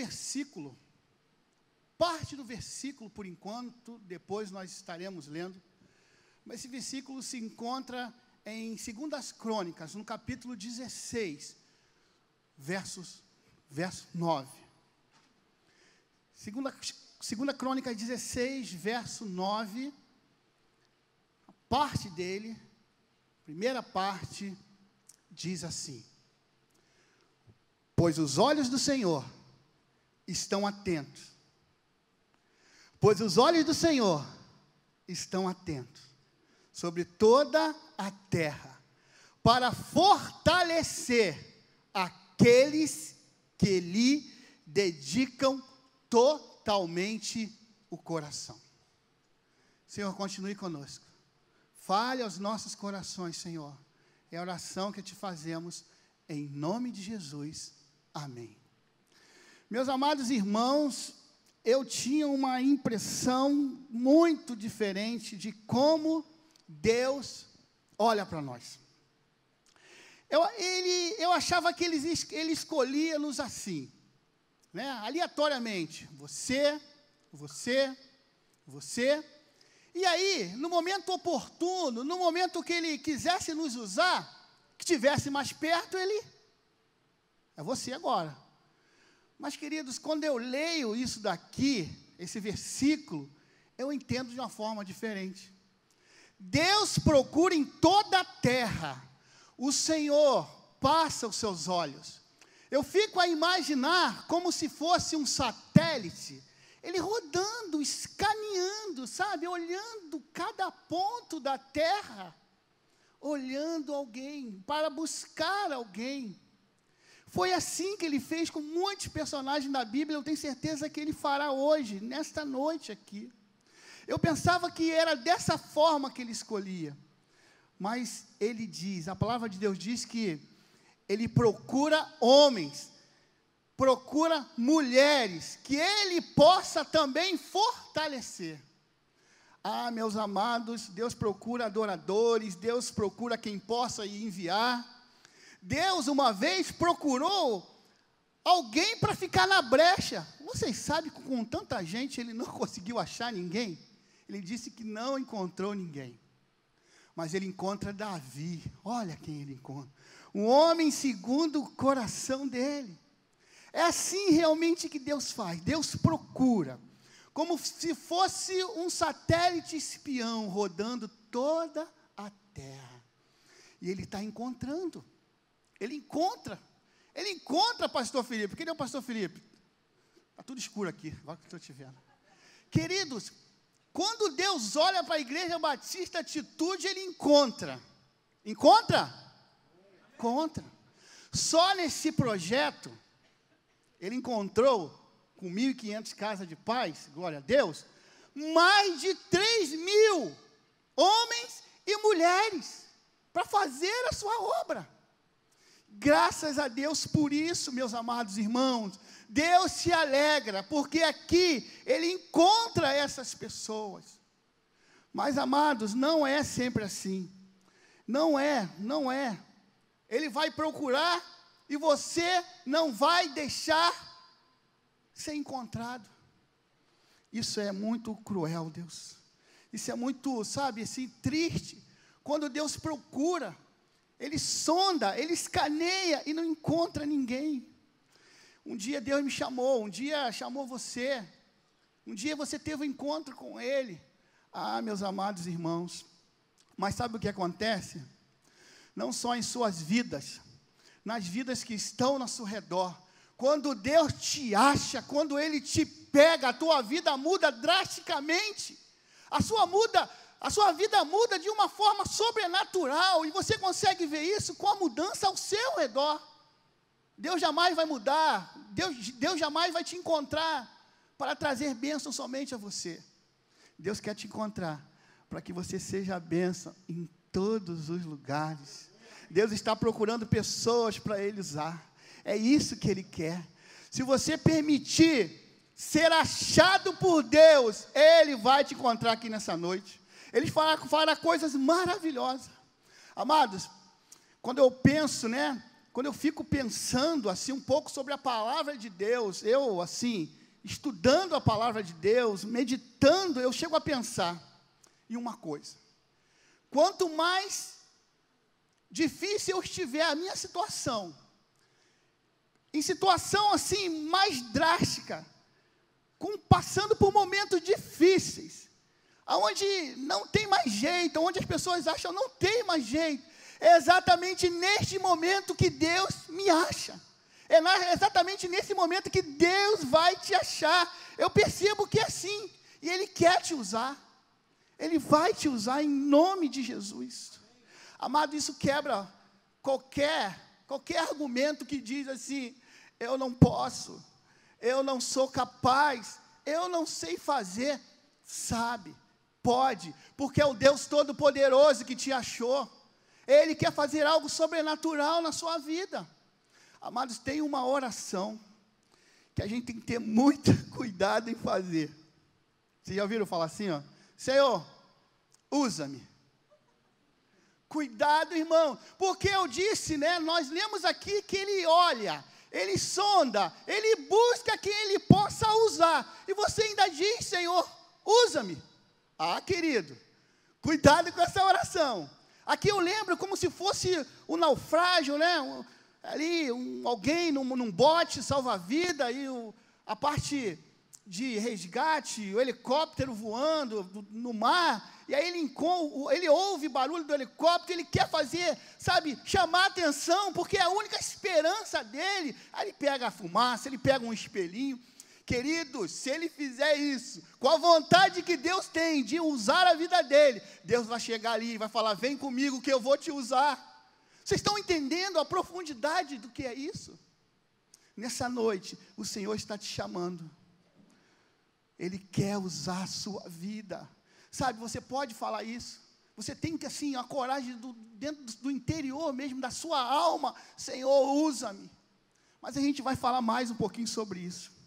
versículo, parte do versículo por enquanto, depois nós estaremos lendo, mas esse versículo se encontra em 2 Crônicas, no capítulo 16, versos, verso 9. Segunda, segunda Crônica 16, verso 9, a parte dele, primeira parte, diz assim: Pois os olhos do Senhor estão atentos, pois os olhos do Senhor estão atentos sobre toda a terra, para fortalecer aqueles que lhe dedicam totalmente o coração. Senhor, continue conosco. Fale aos nossos corações, Senhor. É a oração que te fazemos em nome de Jesus. Amém. Meus amados irmãos, eu tinha uma impressão muito diferente de como Deus olha para nós. Eu, ele, eu achava que ele, ele escolhia-nos assim né, aleatoriamente. Você, você, você. E aí, no momento oportuno, no momento que ele quisesse nos usar, que tivesse mais perto, ele. É você agora. Mas, queridos, quando eu leio isso daqui, esse versículo, eu entendo de uma forma diferente. Deus procura em toda a terra, o Senhor passa os seus olhos. Eu fico a imaginar como se fosse um satélite, ele rodando, escaneando, sabe, olhando cada ponto da terra, olhando alguém, para buscar alguém. Foi assim que ele fez com muitos personagens da Bíblia, eu tenho certeza que ele fará hoje, nesta noite aqui. Eu pensava que era dessa forma que ele escolhia, mas ele diz, a palavra de Deus diz que ele procura homens, procura mulheres, que ele possa também fortalecer. Ah, meus amados, Deus procura adoradores, Deus procura quem possa enviar. Deus uma vez procurou alguém para ficar na brecha. Vocês sabem que com tanta gente ele não conseguiu achar ninguém? Ele disse que não encontrou ninguém. Mas ele encontra Davi. Olha quem ele encontra um homem segundo o coração dele. É assim realmente que Deus faz. Deus procura, como se fosse um satélite espião rodando toda a terra. E ele está encontrando. Ele encontra. Ele encontra pastor Felipe. Quem é o pastor Felipe? Está tudo escuro aqui, agora que estou te vendo. Queridos, quando Deus olha para a igreja batista atitude, ele encontra. Encontra? contra. Só nesse projeto, ele encontrou, com 1.500 casas de paz, glória a Deus, mais de 3 mil homens e mulheres para fazer a sua obra. Graças a Deus por isso, meus amados irmãos. Deus se alegra, porque aqui Ele encontra essas pessoas. Mas, amados, não é sempre assim. Não é, não é. Ele vai procurar e você não vai deixar ser encontrado. Isso é muito cruel, Deus. Isso é muito, sabe, assim, triste. Quando Deus procura, Ele sonda, Ele escaneia e não encontra ninguém. Um dia Deus me chamou, um dia chamou você, um dia você teve um encontro com Ele. Ah, meus amados irmãos, mas sabe o que acontece? não só em suas vidas, nas vidas que estão ao seu redor. Quando Deus te acha, quando Ele te pega, a tua vida muda drasticamente. A sua muda, a sua vida muda de uma forma sobrenatural e você consegue ver isso com a mudança ao seu redor. Deus jamais vai mudar, Deus, Deus jamais vai te encontrar para trazer bênção somente a você. Deus quer te encontrar para que você seja a bênção em todos os lugares. Deus está procurando pessoas para Ele usar. É isso que Ele quer. Se você permitir ser achado por Deus, Ele vai te encontrar aqui nessa noite. Ele fará, fará coisas maravilhosas. Amados, quando eu penso, né, quando eu fico pensando assim um pouco sobre a palavra de Deus, eu assim, estudando a palavra de Deus, meditando, eu chego a pensar em uma coisa. Quanto mais difícil eu estiver a minha situação, em situação assim mais drástica, com, passando por momentos difíceis, aonde não tem mais jeito, onde as pessoas acham não tem mais jeito, é exatamente neste momento que Deus me acha. É na, exatamente nesse momento que Deus vai te achar. Eu percebo que é assim, e Ele quer te usar. Ele vai te usar em nome de Jesus. Amado, isso quebra qualquer qualquer argumento que diz assim: eu não posso, eu não sou capaz, eu não sei fazer. Sabe, pode, porque é o Deus Todo-Poderoso que te achou. Ele quer fazer algo sobrenatural na sua vida. Amados, tem uma oração que a gente tem que ter muito cuidado em fazer. Vocês já ouviram falar assim, ó? Senhor, usa-me. Cuidado, irmão, porque eu disse, né? Nós lemos aqui que ele olha, ele sonda, ele busca quem ele possa usar. E você ainda diz, Senhor, usa-me. Ah, querido, cuidado com essa oração. Aqui eu lembro como se fosse um naufrágio, né? Um, ali, um, alguém num, num bote salva-vida e o, a parte de resgate, o helicóptero voando no mar, e aí ele, ele ouve barulho do helicóptero, ele quer fazer, sabe, chamar atenção, porque é a única esperança dele. Aí ele pega a fumaça, ele pega um espelhinho, Queridos, se ele fizer isso, com a vontade que Deus tem de usar a vida dele, Deus vai chegar ali e vai falar: Vem comigo que eu vou te usar. Vocês estão entendendo a profundidade do que é isso? Nessa noite, o Senhor está te chamando. Ele quer usar a sua vida. Sabe, você pode falar isso. Você tem que, assim, a coragem do, dentro do interior mesmo, da sua alma. Senhor, usa-me. Mas a gente vai falar mais um pouquinho sobre isso.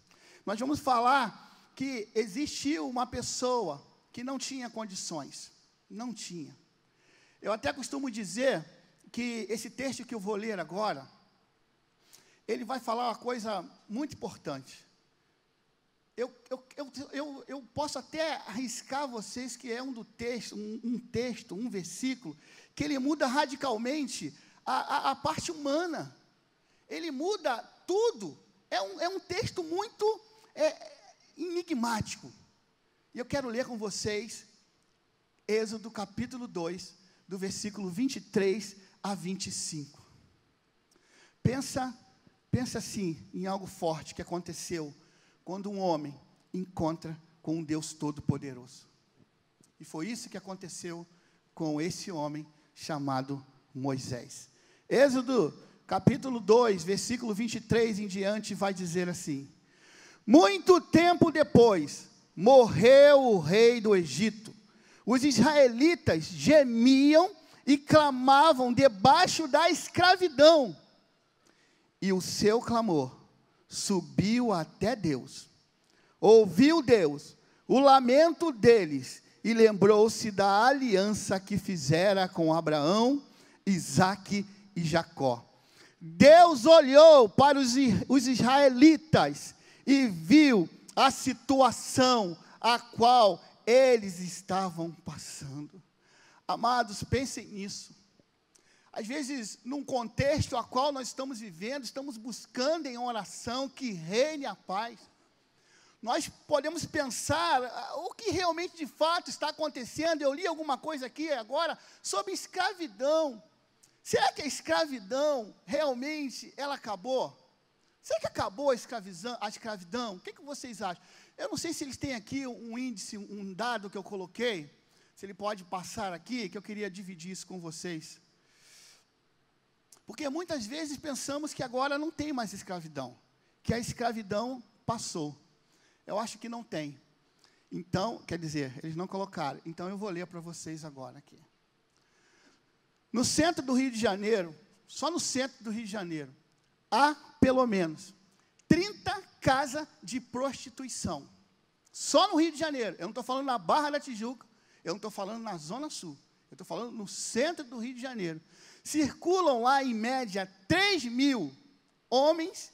Nós vamos falar que existiu uma pessoa que não tinha condições. Não tinha. Eu até costumo dizer que esse texto que eu vou ler agora, ele vai falar uma coisa muito importante. Eu, eu, eu, eu, posso até arriscar vocês que é um do texto, um, um texto, um versículo, que ele muda radicalmente a, a, a parte humana. Ele muda tudo. É um, é um texto muito é enigmático. E eu quero ler com vocês Êxodo capítulo 2, do versículo 23 a 25. Pensa, pensa assim em algo forte que aconteceu quando um homem encontra com um Deus todo-poderoso. E foi isso que aconteceu com esse homem chamado Moisés. Êxodo capítulo 2, versículo 23 em diante vai dizer assim: muito tempo depois, morreu o rei do Egito. Os israelitas gemiam e clamavam debaixo da escravidão. E o seu clamor subiu até Deus. Ouviu Deus o lamento deles e lembrou-se da aliança que fizera com Abraão, Isaque e Jacó. Deus olhou para os, os israelitas e viu a situação a qual eles estavam passando. Amados, pensem nisso. Às vezes, num contexto a qual nós estamos vivendo, estamos buscando em oração que reine a paz. Nós podemos pensar ah, o que realmente de fato está acontecendo. Eu li alguma coisa aqui agora sobre escravidão. Será que a escravidão realmente ela acabou? Será que acabou a? A escravidão? O que, que vocês acham? Eu não sei se eles têm aqui um índice, um dado que eu coloquei, se ele pode passar aqui, que eu queria dividir isso com vocês. Porque muitas vezes pensamos que agora não tem mais escravidão, que a escravidão passou. Eu acho que não tem. Então, quer dizer, eles não colocaram. Então eu vou ler para vocês agora aqui. No centro do Rio de Janeiro, só no centro do Rio de Janeiro, há pelo menos 30 casas de prostituição. Só no Rio de Janeiro. Eu não estou falando na Barra da Tijuca, eu não estou falando na Zona Sul. Eu estou falando no centro do Rio de Janeiro. circulam lá em média 3 mil homens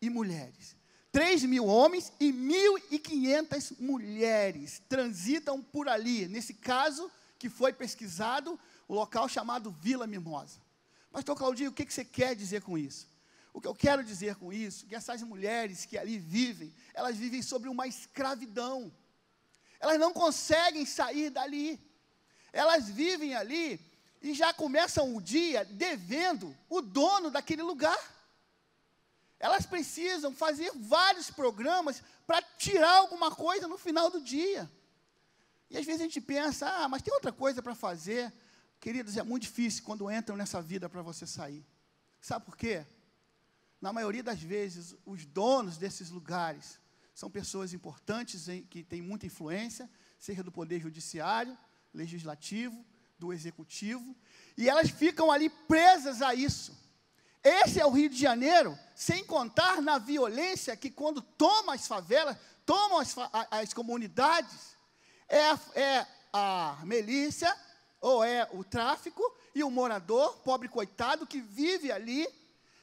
e mulheres. 3 mil homens e 1.500 mulheres transitam por ali. Nesse caso, que foi pesquisado, o local chamado Vila Mimosa. Pastor Claudinho, o que, que você quer dizer com isso? O que eu quero dizer com isso, que essas mulheres que ali vivem, elas vivem sobre uma escravidão. Elas não conseguem sair dali. Elas vivem ali e já começam o dia devendo o dono daquele lugar. Elas precisam fazer vários programas para tirar alguma coisa no final do dia. E às vezes a gente pensa, ah, mas tem outra coisa para fazer. Queridos, é muito difícil quando entram nessa vida para você sair. Sabe por quê? Na maioria das vezes, os donos desses lugares são pessoas importantes em, que têm muita influência, seja do poder judiciário, legislativo, do executivo, e elas ficam ali presas a isso. Esse é o Rio de Janeiro, sem contar na violência que, quando toma as favelas, tomam as, as comunidades, é a, é a milícia, ou é o tráfico, e o morador, pobre coitado, que vive ali,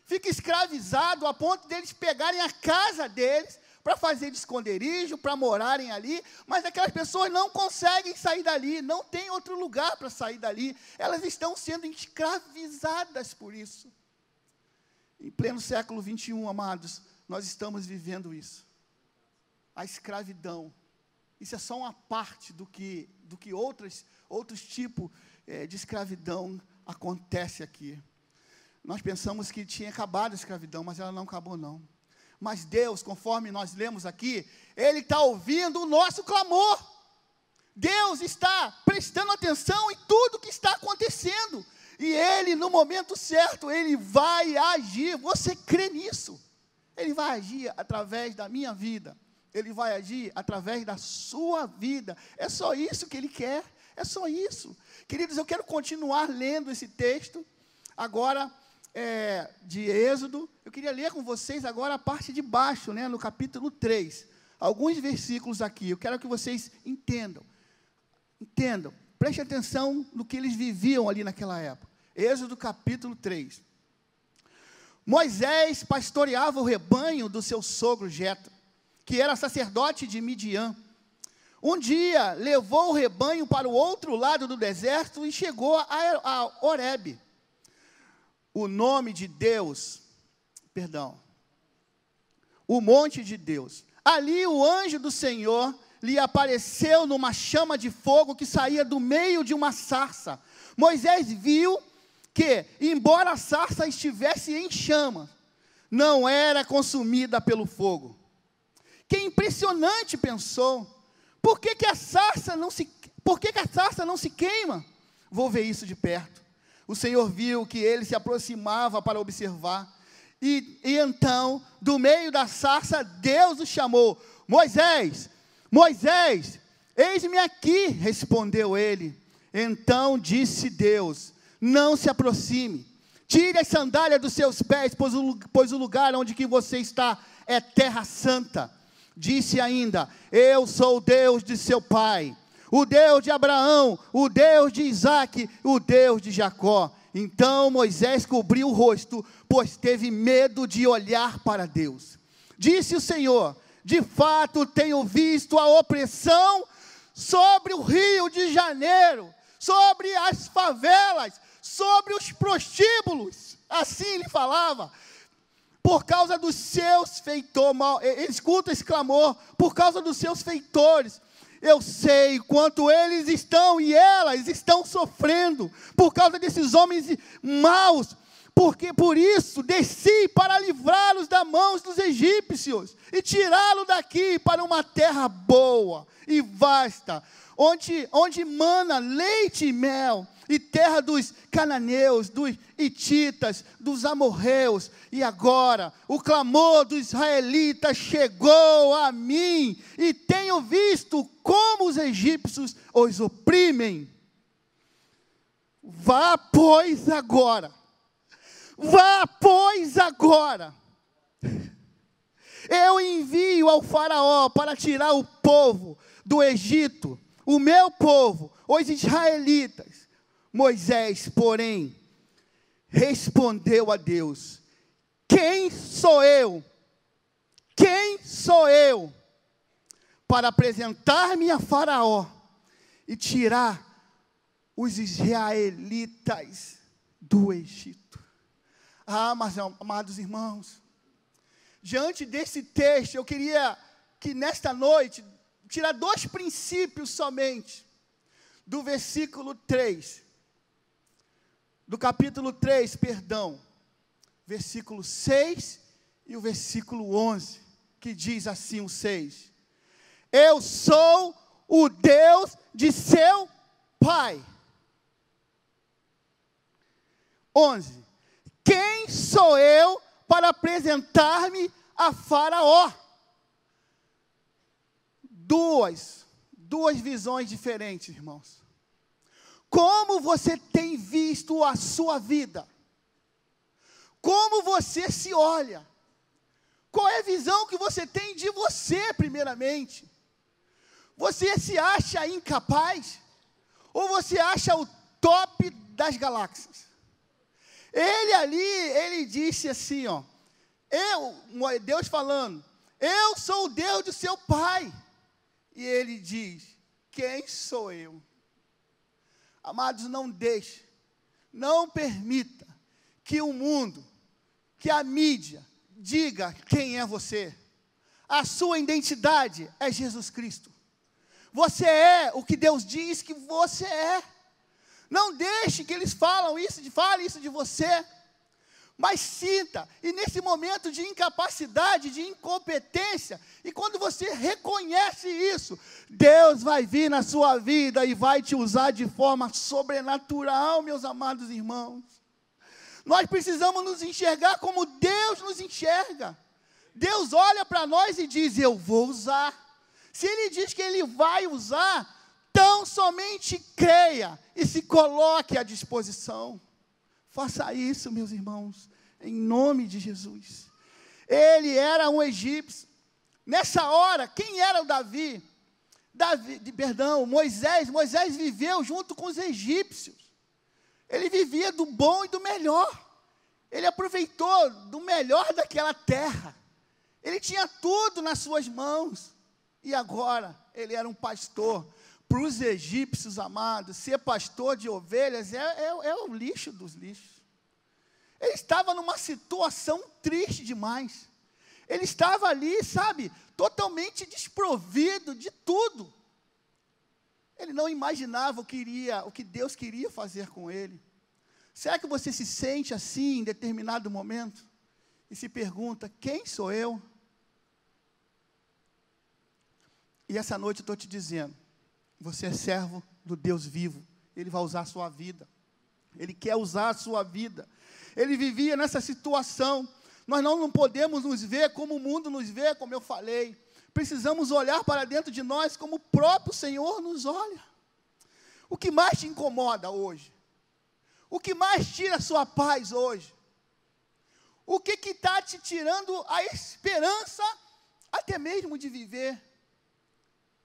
fica escravizado a ponto deles pegarem a casa deles para fazer de esconderijo, para morarem ali, mas aquelas pessoas não conseguem sair dali, não tem outro lugar para sair dali, elas estão sendo escravizadas por isso. Em pleno século 21, amados, nós estamos vivendo isso. A escravidão. Isso é só uma parte do que, do que outros, outros tipos é, de escravidão acontece aqui. Nós pensamos que tinha acabado a escravidão, mas ela não acabou, não. Mas Deus, conforme nós lemos aqui, Ele está ouvindo o nosso clamor. Deus está prestando atenção em tudo que está acontecendo. E Ele, no momento certo, Ele vai agir. Você crê nisso? Ele vai agir através da minha vida. Ele vai agir através da sua vida. É só isso que Ele quer. É só isso. Queridos, eu quero continuar lendo esse texto. Agora, é, de Êxodo, eu queria ler com vocês agora a parte de baixo, né, no capítulo 3. Alguns versículos aqui, eu quero que vocês entendam. Entendam, preste atenção no que eles viviam ali naquela época. Êxodo capítulo 3. Moisés pastoreava o rebanho do seu sogro Jetro, que era sacerdote de Midian. Um dia levou o rebanho para o outro lado do deserto e chegou a, a o nome de Deus, perdão, o monte de Deus. Ali o anjo do Senhor lhe apareceu numa chama de fogo que saía do meio de uma sarça. Moisés viu que, embora a sarça estivesse em chama, não era consumida pelo fogo. Que impressionante, pensou. Por que, que a sarça não se, por que, que a sarça não se queima? Vou ver isso de perto o Senhor viu que ele se aproximava para observar. E, e, então, do meio da sarça, Deus o chamou: Moisés, Moisés, eis-me aqui, respondeu ele. Então disse Deus: Não se aproxime, tire as sandálias dos seus pés, pois o, pois o lugar onde que você está é terra santa. Disse ainda: Eu sou Deus de seu pai o Deus de Abraão, o Deus de Isaac, o Deus de Jacó. Então Moisés cobriu o rosto, pois teve medo de olhar para Deus. Disse o Senhor: De fato tenho visto a opressão sobre o Rio de Janeiro, sobre as favelas, sobre os prostíbulos. Assim ele falava. Por causa dos seus feitores, escuta esse clamor, por causa dos seus feitores, eu sei quanto eles estão e elas estão sofrendo por causa desses homens maus, porque por isso desci para livrá-los das mãos dos egípcios e tirá-los daqui para uma terra boa e vasta, onde, onde mana leite e mel, e terra dos cananeus, dos ititas, dos amorreus, e agora o clamor dos israelitas chegou a mim, e tenho visto como os egípcios os oprimem. Vá, pois, agora. Vá, pois, agora. Eu envio ao Faraó para tirar o povo do Egito, o meu povo, os israelitas Moisés, porém, respondeu a Deus: Quem sou eu? Quem sou eu para apresentar-me a Faraó e tirar os israelitas do Egito? Ah, mas amados irmãos, diante desse texto, eu queria que nesta noite tirar dois princípios somente do versículo 3 do capítulo 3, perdão, versículo 6 e o versículo 11, que diz assim: o 6: Eu sou o Deus de seu pai. 11: Quem sou eu para apresentar-me a Faraó? Duas, duas visões diferentes, irmãos. Como você tem visto a sua vida? Como você se olha? Qual é a visão que você tem de você, primeiramente? Você se acha incapaz? Ou você acha o top das galáxias? Ele ali, ele disse assim, ó, eu, Deus falando, eu sou o Deus do seu pai. E ele diz: Quem sou eu? Amados, não deixe, não permita que o mundo, que a mídia, diga quem é você. A sua identidade é Jesus Cristo. Você é o que Deus diz que você é. Não deixe que eles falam isso, falem isso de você mas sinta, e nesse momento de incapacidade, de incompetência, e quando você reconhece isso, Deus vai vir na sua vida e vai te usar de forma sobrenatural, meus amados irmãos. Nós precisamos nos enxergar como Deus nos enxerga. Deus olha para nós e diz: Eu vou usar. Se Ele diz que Ele vai usar, tão somente creia e se coloque à disposição. Faça isso, meus irmãos, em nome de Jesus. Ele era um egípcio. Nessa hora, quem era o Davi? Davi, perdão, Moisés. Moisés viveu junto com os egípcios. Ele vivia do bom e do melhor. Ele aproveitou do melhor daquela terra. Ele tinha tudo nas suas mãos. E agora, ele era um pastor. Para os egípcios amados, ser pastor de ovelhas é, é, é o lixo dos lixos. Ele estava numa situação triste demais. Ele estava ali, sabe, totalmente desprovido de tudo. Ele não imaginava o que, iria, o que Deus queria fazer com ele. Será que você se sente assim em determinado momento? E se pergunta: quem sou eu? E essa noite eu estou te dizendo: você é servo do Deus vivo. Ele vai usar a sua vida. Ele quer usar a sua vida. Ele vivia nessa situação. Nós não, não podemos nos ver como o mundo nos vê, como eu falei. Precisamos olhar para dentro de nós como o próprio Senhor nos olha. O que mais te incomoda hoje? O que mais tira a sua paz hoje? O que está te tirando a esperança, até mesmo de viver?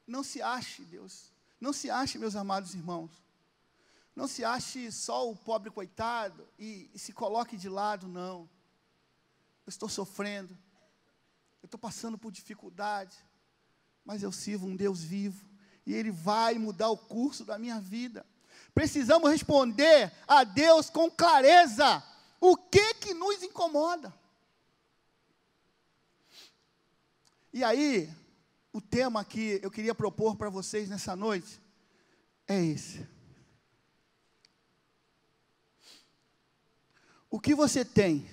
Não se ache, Deus. Não se ache, meus amados irmãos. Não se ache só o pobre coitado e, e se coloque de lado, não. Eu estou sofrendo, eu estou passando por dificuldade, mas eu sirvo um Deus vivo e Ele vai mudar o curso da minha vida. Precisamos responder a Deus com clareza. O que que nos incomoda? E aí, o tema que eu queria propor para vocês nessa noite é esse. O que você tem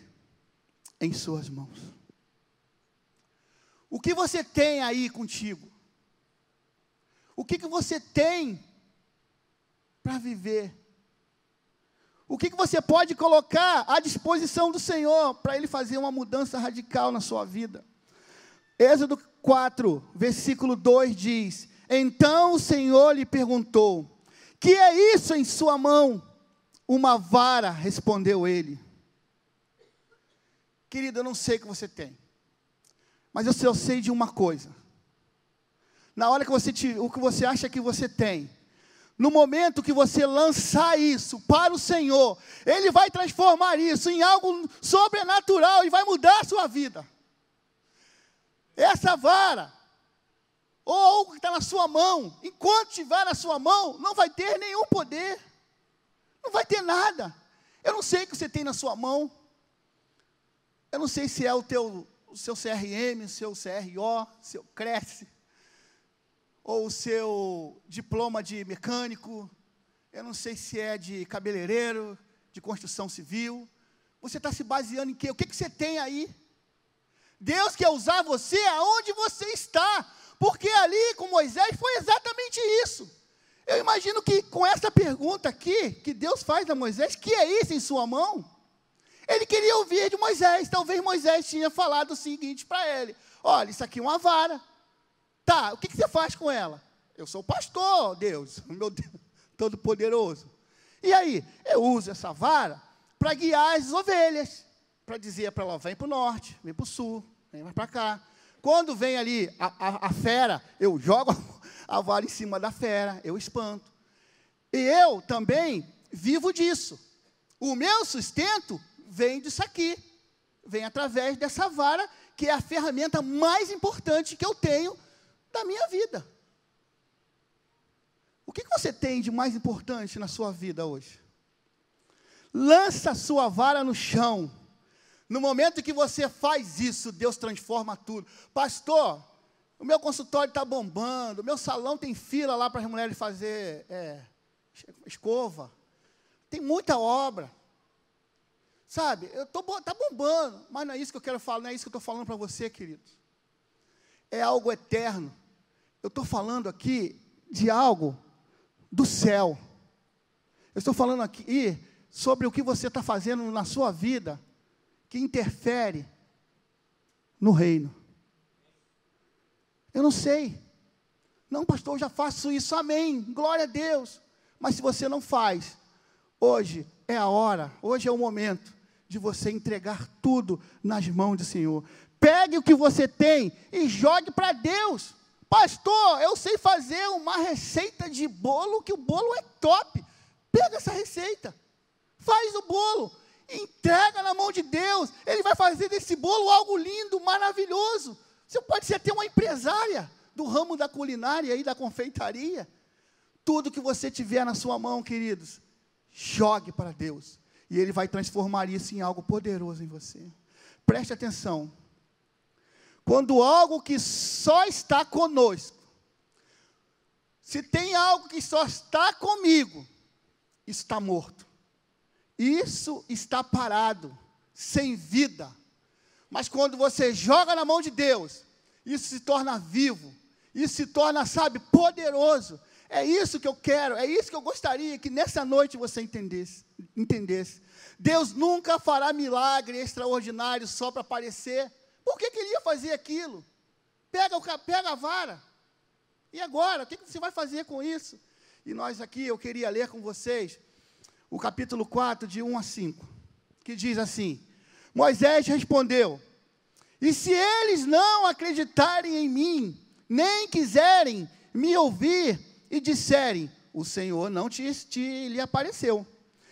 em suas mãos? O que você tem aí contigo? O que, que você tem para viver? O que, que você pode colocar à disposição do Senhor para Ele fazer uma mudança radical na sua vida? Êxodo 4, versículo 2 diz: Então o Senhor lhe perguntou: Que é isso em sua mão? Uma vara, respondeu ele. Querido, eu não sei o que você tem. Mas eu, eu sei de uma coisa. Na hora que você te, o que você acha que você tem, no momento que você lançar isso para o Senhor, Ele vai transformar isso em algo sobrenatural e vai mudar a sua vida. Essa vara, ou algo que está na sua mão, enquanto estiver na sua mão, não vai ter nenhum poder, não vai ter nada. Eu não sei o que você tem na sua mão, eu não sei se é o teu, o seu CRM, o seu CRO, seu Cresce, ou o seu diploma de mecânico, eu não sei se é de cabeleireiro, de construção civil. Você está se baseando em quê? O que, que você tem aí? Deus quer usar você aonde você está, porque ali com Moisés foi exatamente isso. Eu imagino que com essa pergunta aqui, que Deus faz a Moisés, que é isso em sua mão? Ele queria ouvir de Moisés. Talvez Moisés tinha falado o seguinte para ele: Olha, isso aqui é uma vara. Tá, o que, que você faz com ela? Eu sou pastor, Deus, meu Deus, todo-poderoso. E aí, eu uso essa vara para guiar as ovelhas, para dizer para ela: vem para o norte, vem para o sul, vem mais para cá. Quando vem ali a, a, a, fera, eu jogo a vara em cima da fera, eu espanto. E eu também vivo disso. O meu sustento vem disso aqui, vem através dessa vara, que é a ferramenta mais importante que eu tenho da minha vida. O que, você tem de mais importante na sua vida hoje? Lança a sua vara no chão. No momento que você faz isso, Deus transforma tudo. Pastor, o meu consultório está bombando, o meu salão tem fila lá para as mulheres fazer é, escova. Tem muita obra. Sabe, eu tô, tá bombando, mas não é isso que eu quero falar, não é isso que eu estou falando para você, querido. É algo eterno. Eu estou falando aqui de algo do céu. Eu estou falando aqui sobre o que você está fazendo na sua vida que interfere no reino. Eu não sei. Não, pastor, eu já faço isso, amém. Glória a Deus. Mas se você não faz, hoje é a hora, hoje é o momento de você entregar tudo nas mãos do Senhor. Pegue o que você tem e jogue para Deus. Pastor, eu sei fazer uma receita de bolo que o bolo é top. Pega essa receita, faz o bolo, entrega na mão de Deus. Ele vai fazer desse bolo algo lindo, maravilhoso. Você pode ser até uma empresária do ramo da culinária e da confeitaria. Tudo que você tiver na sua mão, queridos, jogue para Deus. E Ele vai transformar isso em algo poderoso em você. Preste atenção. Quando algo que só está conosco, se tem algo que só está comigo, está morto. Isso está parado, sem vida. Mas quando você joga na mão de Deus, isso se torna vivo, isso se torna, sabe, poderoso. É isso que eu quero, é isso que eu gostaria que nessa noite você entendesse. entendesse. Deus nunca fará milagre extraordinário só para aparecer. Por que, que ele ia fazer aquilo? Pega, o, pega a vara. E agora? O que você vai fazer com isso? E nós aqui, eu queria ler com vocês o capítulo 4, de 1 a 5, que diz assim: Moisés respondeu: E se eles não acreditarem em mim, nem quiserem me ouvir e disserem: O Senhor não te, te lhe apareceu.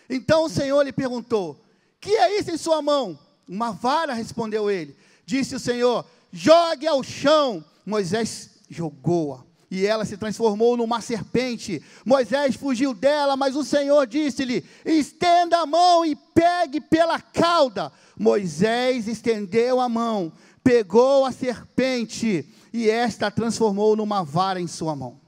Então o Senhor lhe perguntou: Que é isso em sua mão? Uma vara, respondeu ele. Disse o Senhor: jogue ao chão. Moisés jogou-a. E ela se transformou numa serpente. Moisés fugiu dela, mas o Senhor disse-lhe: estenda a mão e pegue pela cauda. Moisés estendeu a mão, pegou a serpente, e esta transformou numa vara em sua mão.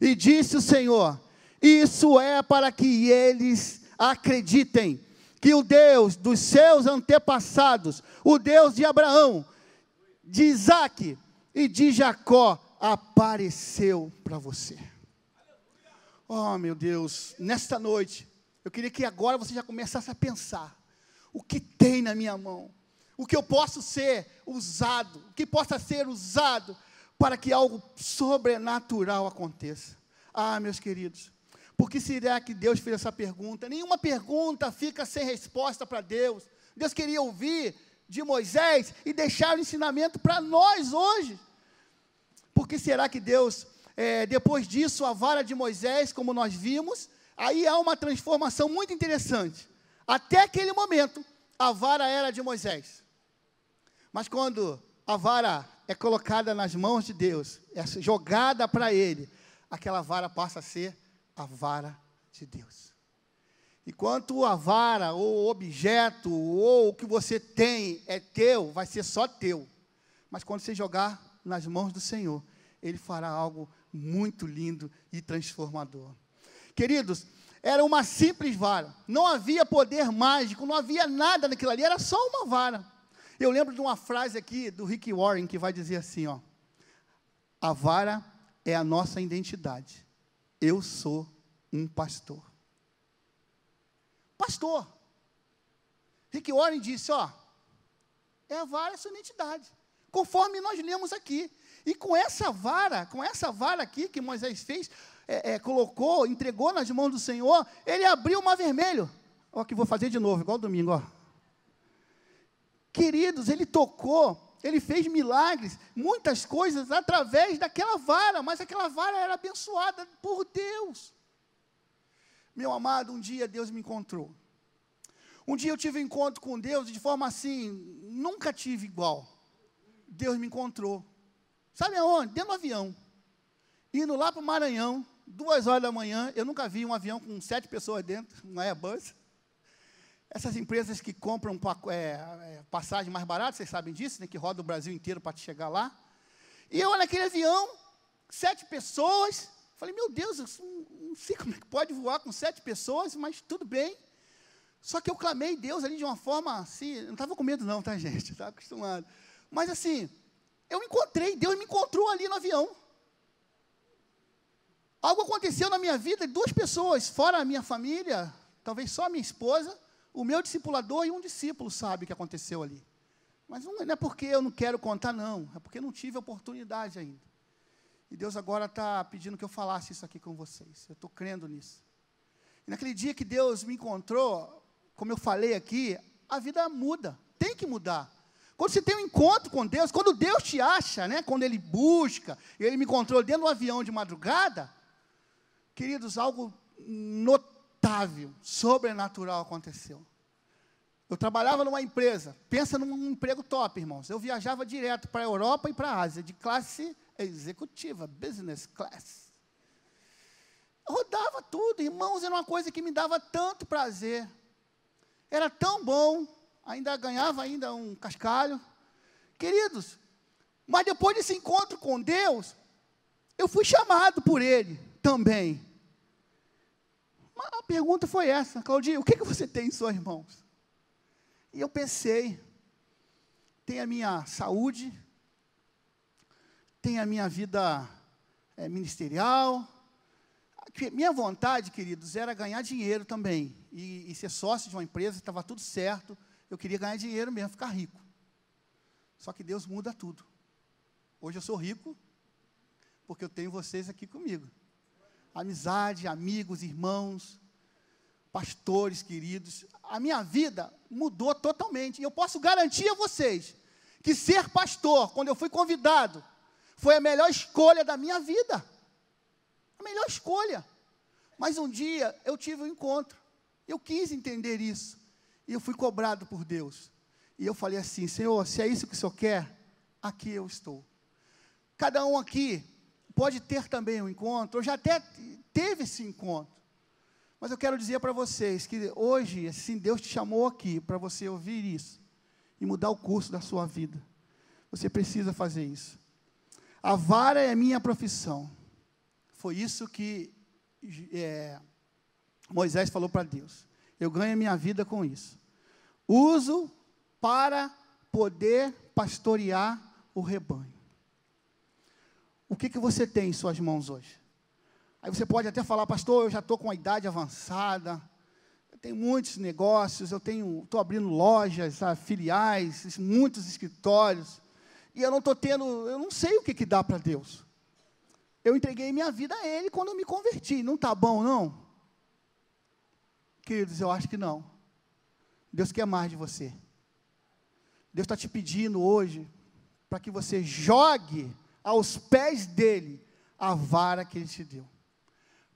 E disse o Senhor: Isso é para que eles acreditem que o Deus dos seus antepassados, o Deus de Abraão, de Isaac e de Jacó, apareceu para você. Oh, meu Deus, nesta noite, eu queria que agora você já começasse a pensar: o que tem na minha mão? O que eu posso ser usado? O que possa ser usado para que algo sobrenatural aconteça? Ah, meus queridos, por que será que Deus fez essa pergunta? Nenhuma pergunta fica sem resposta para Deus. Deus queria ouvir de Moisés e deixar o ensinamento para nós hoje. Por que será que Deus É, depois disso, a vara de Moisés, como nós vimos, aí há uma transformação muito interessante. Até aquele momento, a vara era de Moisés. Mas quando a vara é colocada nas mãos de Deus, é jogada para ele, aquela vara passa a ser a vara de Deus. Enquanto a vara, ou objeto, ou o que você tem é teu, vai ser só teu. Mas quando você jogar nas mãos do Senhor, Ele fará algo muito lindo e transformador. Queridos, era uma simples vara, não havia poder mágico, não havia nada naquilo ali, era só uma vara. Eu lembro de uma frase aqui do Rick Warren que vai dizer assim: ó, a vara é a nossa identidade. Eu sou um pastor. Pastor. Rick Warren disse: ó, é a vara, é a sua identidade. Conforme nós lemos aqui. E com essa vara, com essa vara aqui que Moisés fez, é, é, colocou, entregou nas mãos do Senhor, ele abriu o mar vermelho. Ó, que vou fazer de novo, igual domingo, ó. Queridos, ele tocou, ele fez milagres, muitas coisas através daquela vara, mas aquela vara era abençoada por Deus. Meu amado, um dia Deus me encontrou. Um dia eu tive um encontro com Deus de forma assim, nunca tive igual. Deus me encontrou. Sabe aonde? Dentro do avião. Indo lá para o Maranhão, duas horas da manhã, eu nunca vi um avião com sete pessoas dentro, um Airbus. Essas empresas que compram é, é, passagem mais barata, vocês sabem disso, né, que roda o Brasil inteiro para chegar lá. E eu naquele avião, sete pessoas, Falei, meu Deus, eu não sei como é que pode voar com sete pessoas, mas tudo bem. Só que eu clamei Deus ali de uma forma assim, não estava com medo não, tá gente, estava acostumado. Mas assim, eu encontrei, Deus me encontrou ali no avião. Algo aconteceu na minha vida, duas pessoas, fora a minha família, talvez só a minha esposa, o meu discipulador e um discípulo sabe o que aconteceu ali. Mas não é porque eu não quero contar, não, é porque não tive oportunidade ainda. E Deus agora está pedindo que eu falasse isso aqui com vocês. Eu estou crendo nisso. E naquele dia que Deus me encontrou, como eu falei aqui, a vida muda. Tem que mudar. Quando você tem um encontro com Deus, quando Deus te acha, né, quando Ele busca, Ele me encontrou dentro do avião de madrugada, queridos, algo notável, sobrenatural aconteceu. Eu trabalhava numa empresa, pensa num emprego top, irmãos. Eu viajava direto para a Europa e para a Ásia, de classe executiva, business class. Rodava tudo, irmãos, era uma coisa que me dava tanto prazer. Era tão bom, ainda ganhava ainda um cascalho. Queridos, mas depois desse encontro com Deus, eu fui chamado por Ele também. Pergunta foi essa, Claudinho, o que, que você tem em suas mãos? E eu pensei, tem a minha saúde, tem a minha vida é, ministerial. Minha vontade, queridos, era ganhar dinheiro também. E, e ser sócio de uma empresa, estava tudo certo. Eu queria ganhar dinheiro mesmo, ficar rico. Só que Deus muda tudo. Hoje eu sou rico, porque eu tenho vocês aqui comigo. Amizade, amigos, irmãos, pastores queridos. A minha vida mudou totalmente. E eu posso garantir a vocês que ser pastor, quando eu fui convidado, foi a melhor escolha da minha vida. A melhor escolha. Mas um dia eu tive um encontro. Eu quis entender isso. E eu fui cobrado por Deus. E eu falei assim: Senhor, se é isso que o Senhor quer, aqui eu estou. Cada um aqui pode ter também um encontro, ou já até teve esse encontro. Mas eu quero dizer para vocês que hoje, assim, Deus te chamou aqui para você ouvir isso e mudar o curso da sua vida. Você precisa fazer isso. A vara é minha profissão. Foi isso que é, Moisés falou para Deus. Eu ganho minha vida com isso. Uso para poder pastorear o rebanho. O que, que você tem em suas mãos hoje? Aí você pode até falar, pastor, eu já estou com a idade avançada, eu tenho muitos negócios, eu tenho, estou abrindo lojas, sabe, filiais, muitos escritórios e eu não estou tendo, eu não sei o que, que dá para Deus. Eu entreguei minha vida a Ele quando eu me converti. Não está bom, não? Queridos, eu acho que não. Deus quer mais de você. Deus está te pedindo hoje para que você jogue aos pés dele a vara que Ele te deu.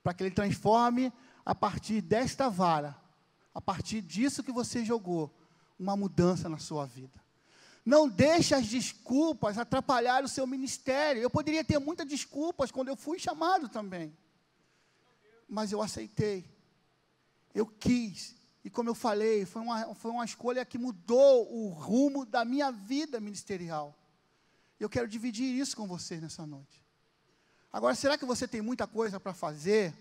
Para que Ele transforme a partir desta vara, a partir disso que você jogou, uma mudança na sua vida. Não deixe as desculpas atrapalhar o seu ministério. Eu poderia ter muitas desculpas quando eu fui chamado também. Mas eu aceitei. Eu quis. E como eu falei, foi uma, foi uma escolha que mudou o rumo da minha vida ministerial. Eu quero dividir isso com vocês nessa noite. Agora, será que você tem muita coisa para fazer?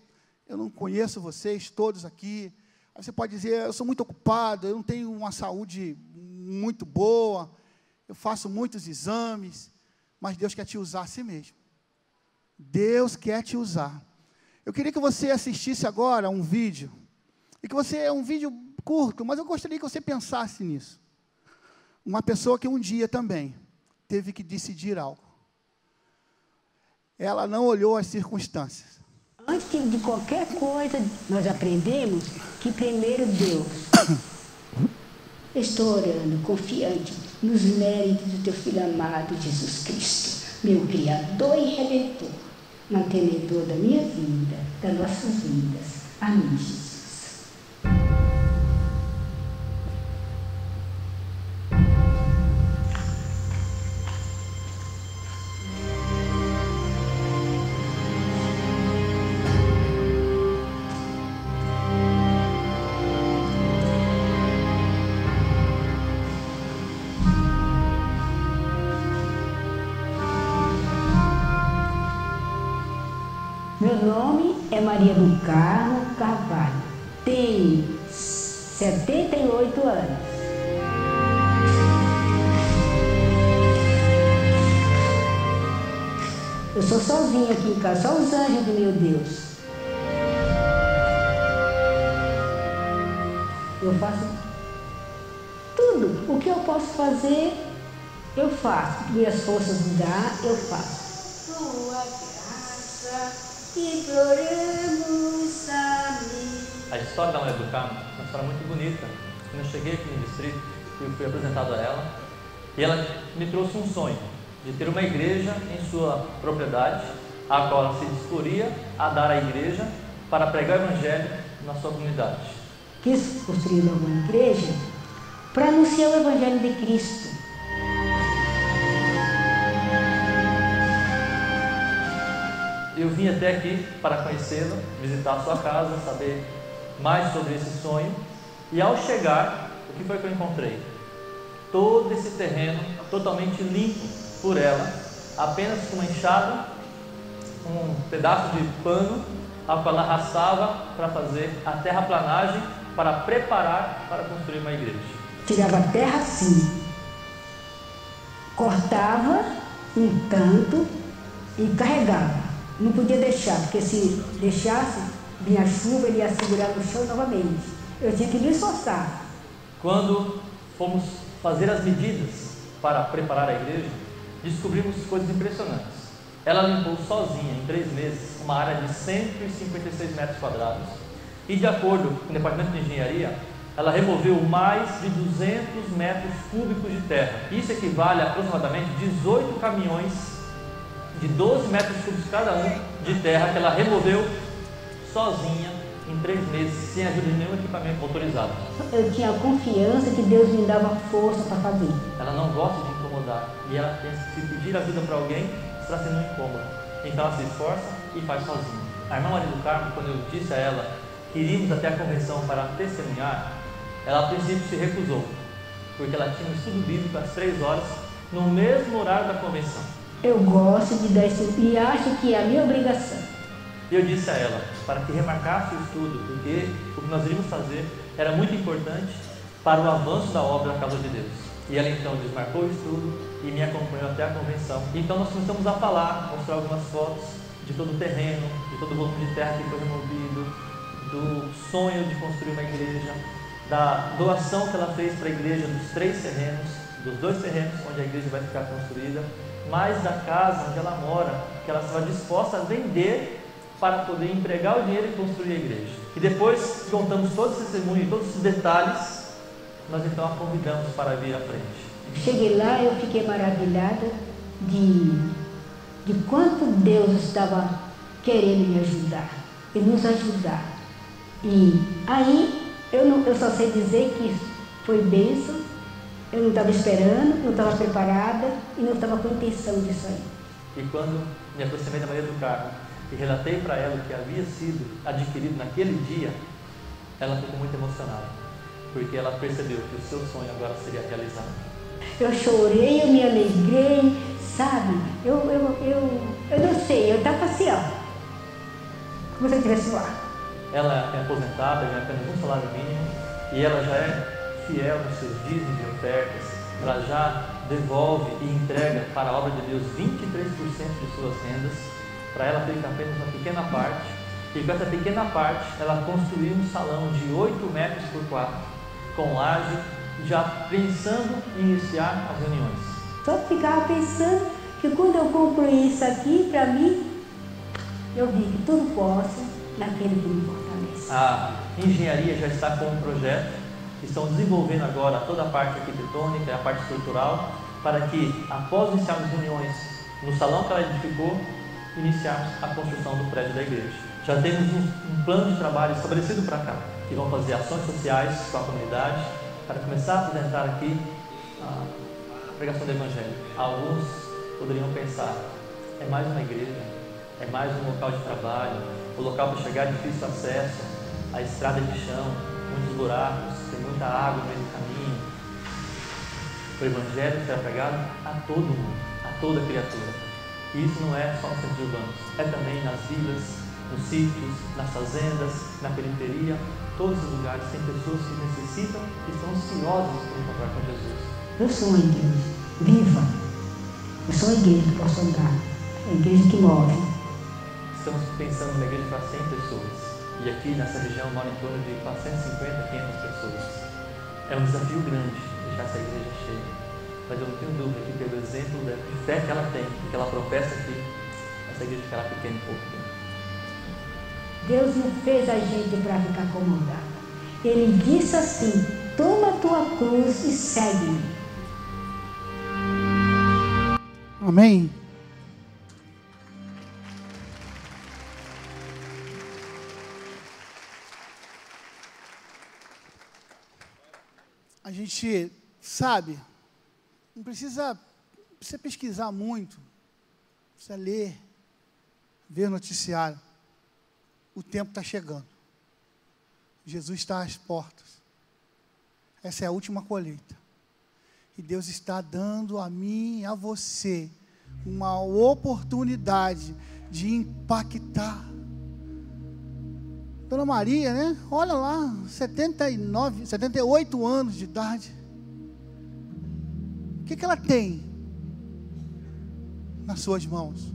Eu não conheço vocês todos aqui. Aí você pode dizer, eu sou muito ocupado, eu não tenho uma saúde muito boa, eu faço muitos exames, mas Deus quer te usar a si mesmo. Deus quer te usar. Eu queria que você assistisse agora um vídeo, e que você, é um vídeo curto, mas eu gostaria que você pensasse nisso. Uma pessoa que um dia também teve que decidir algo. Ela não olhou as circunstâncias. Antes de qualquer coisa, nós aprendemos que primeiro Deus. Estou orando, confiante nos méritos do teu Filho amado Jesus Cristo, meu Criador e Redentor, mantenedor da minha vida, das nossas vidas. Amém, Jesus. Maria do Carmo Carvalho. Tenho 78 anos. Eu sou sozinha aqui em casa, só os anjos do meu Deus. Eu faço tudo. O que eu posso fazer, eu faço. Minhas forças me dá, eu faço. Sua graça imploramos a mim. A história da Mulher do Carmo é uma história muito bonita. Quando eu cheguei aqui no distrito, eu fui apresentado a ela e ela me trouxe um sonho de ter uma igreja em sua propriedade, a qual ela se disporia a dar à igreja para pregar o evangelho na sua comunidade. Quis construir uma igreja para anunciar o evangelho de Cristo eu vim até aqui para conhecê-la, visitar a sua casa, saber mais sobre esse sonho. E ao chegar, o que foi que eu encontrei? Todo esse terreno totalmente limpo por ela, apenas com uma enxada, um pedaço de pano, a qual ela arrastava para fazer a terraplanagem para preparar para construir uma igreja. Tirava a terra assim, cortava um tanto e carregava não podia deixar, porque se deixasse, vinha chuva, ele ia segurar no chão novamente. Eu tinha que me esforçar. Quando fomos fazer as medidas para preparar a igreja, descobrimos coisas impressionantes. Ela limpou sozinha, em três meses, uma área de 156 metros quadrados. E, de acordo com o Departamento de Engenharia, ela removeu mais de 200 metros cúbicos de terra. Isso equivale a aproximadamente 18 caminhões de 12 metros cúbicos cada um de terra que ela removeu sozinha em três meses, sem ajuda de nenhum equipamento motorizado. Eu tinha confiança que Deus me dava força para fazer. Ela não gosta de incomodar e ela pensa que se pedir ajuda para alguém, está sendo um incômodo. Então ela se esforça e faz sozinha. A irmã Maria do Carmo, quando eu disse a ela que iríamos até a convenção para testemunhar, ela a princípio se recusou, porque ela tinha um estudo bíblico às três horas, no mesmo horário da convenção. Eu gosto de dar e acho que é a minha obrigação. E eu disse a ela para que remarcasse o estudo, porque o que nós iríamos fazer era muito importante para o avanço da obra da casa de Deus. E ela então desmarcou o estudo e me acompanhou até a convenção. Então nós começamos a falar, mostrar algumas fotos de todo o terreno, de todo o volume de terra que foi removido, do sonho de construir uma igreja, da doação que ela fez para a igreja dos três terrenos, dos dois terrenos onde a igreja vai ficar construída mais da casa onde ela mora, que ela estava disposta a vender para poder empregar o dinheiro e construir a igreja. E depois que contamos todos os testemunhos, todos os detalhes, nós então a convidamos para vir à frente. Cheguei lá, eu fiquei maravilhada de, de quanto Deus estava querendo me ajudar e nos ajudar. E aí eu, não, eu só sei dizer que foi bênção, eu não estava esperando, não estava preparada e não estava com intenção disso aí. E quando me aproximei da Maria do Carmo e relatei para ela o que havia sido adquirido naquele dia, ela ficou muito emocionada, porque ela percebeu que o seu sonho agora seria realizado. Eu chorei, eu me alegrei, sabe? Eu, eu, eu, eu não sei, eu estava assim, ó, como se eu estivesse lá. Ela é aposentada, ganha apenas um salário mínimo, e ela já é fiel nos seus dízimos e ofertas, ela já devolve e entrega para a obra de Deus 23% de suas rendas, para ela fica apenas uma pequena parte, e com essa pequena parte ela construiu um salão de 8 metros por 4, com laje, já pensando em iniciar as reuniões. Só ficava pensando que quando eu concluí isso aqui, para mim, eu vi que tudo posso naquele que me fortalece. A engenharia já está com um projeto, estão desenvolvendo agora toda a parte arquitetônica, a parte estrutural, para que, após iniciar as reuniões no salão que ela edificou, iniciarmos a construção do prédio da igreja. Já temos um, um plano de trabalho estabelecido para cá, que vão fazer ações sociais com a comunidade, para começar a apresentar aqui a pregação do Evangelho. Alguns poderiam pensar, é mais uma igreja, é mais um local de trabalho, o local para chegar é difícil acesso, a estrada de chão, muitos buracos, tem muita água no meio do caminho. O Evangelho será pregado a todo mundo, a toda criatura. E isso não é só nos centros urbanos, é também nas vilas, nos sítios, nas fazendas, na periferia, todos os lugares tem pessoas que necessitam e estão ansiosas por encontrar com Jesus. Eu sou uma igreja viva. Eu sou uma igreja que posso andar. A igreja que move. Estamos pensando numa igreja para 100 pessoas. E aqui nessa região moram em torno de 450, 500 pessoas. É um desafio grande deixar essa igreja cheia. Mas eu não tenho dúvida que pelo exemplo de fé que ela tem, que ela professa aqui, essa igreja ficará pequena em pouco. Deus não fez a gente para ficar acomodada. Ele disse assim: toma a tua cruz e segue-me. Amém? Gente sabe, não precisa, precisa pesquisar muito, precisa ler, ver noticiário. O tempo está chegando. Jesus está às portas. Essa é a última colheita. E Deus está dando a mim e a você uma oportunidade de impactar. Dona Maria, né? Olha lá, 79, 78 anos de idade. O que, que ela tem nas suas mãos?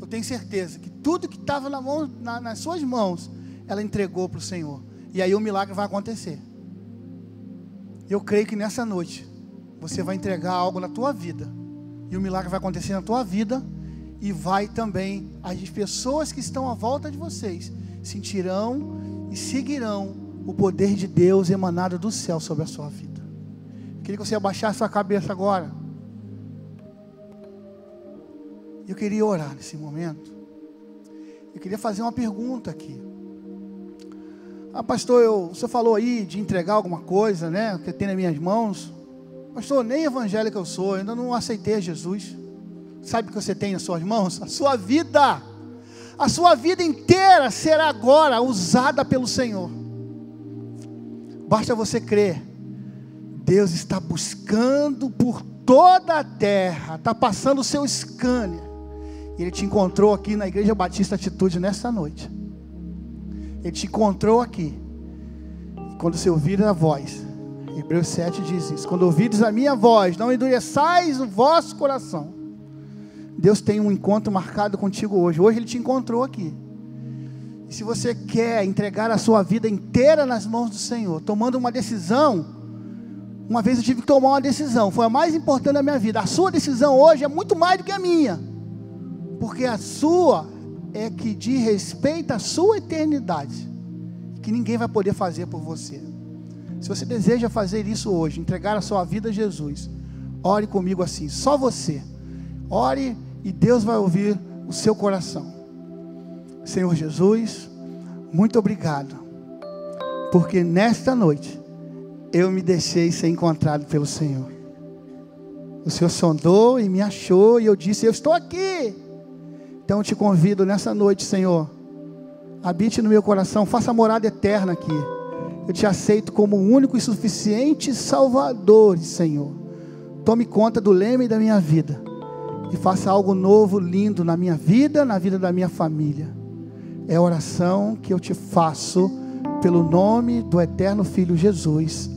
Eu tenho certeza que tudo que estava na mão, na, nas suas mãos, ela entregou para o Senhor. E aí o milagre vai acontecer. Eu creio que nessa noite você vai entregar algo na tua vida. E o milagre vai acontecer na tua vida e vai também as pessoas que estão à volta de vocês sentirão e seguirão o poder de Deus emanado do céu sobre a sua vida. Eu queria que você abaixasse sua cabeça agora. Eu queria orar nesse momento. Eu queria fazer uma pergunta aqui. Ah, pastor, eu, você falou aí de entregar alguma coisa, né? Que tem nas minhas mãos. Pastor, nem evangélico eu sou, ainda não aceitei Jesus. Sabe o que você tem nas suas mãos? A sua vida. A sua vida inteira será agora usada pelo Senhor. Basta você crer. Deus está buscando por toda a terra, está passando o seu scanner. Ele te encontrou aqui na Igreja Batista Atitude nesta noite. Ele te encontrou aqui. E quando você ouvir a voz, Hebreus 7 diz isso: quando ouvides a minha voz, não endureçais o vosso coração. Deus tem um encontro marcado contigo hoje. Hoje Ele te encontrou aqui. E se você quer entregar a sua vida inteira nas mãos do Senhor, tomando uma decisão, uma vez eu tive que tomar uma decisão, foi a mais importante da minha vida. A sua decisão hoje é muito mais do que a minha, porque a sua é que diz respeito à sua eternidade, que ninguém vai poder fazer por você. Se você deseja fazer isso hoje, entregar a sua vida a Jesus, ore comigo assim, só você. Ore e Deus vai ouvir o seu coração. Senhor Jesus, muito obrigado, porque nesta noite eu me deixei ser encontrado pelo Senhor. O Senhor sondou e me achou, e eu disse: Eu estou aqui. Então eu te convido nessa noite, Senhor, habite no meu coração, faça morada eterna aqui. Eu te aceito como o único e suficiente Salvador, Senhor. Tome conta do leme da minha vida faça algo novo, lindo na minha vida, na vida da minha família. É a oração que eu te faço pelo nome do eterno Filho Jesus.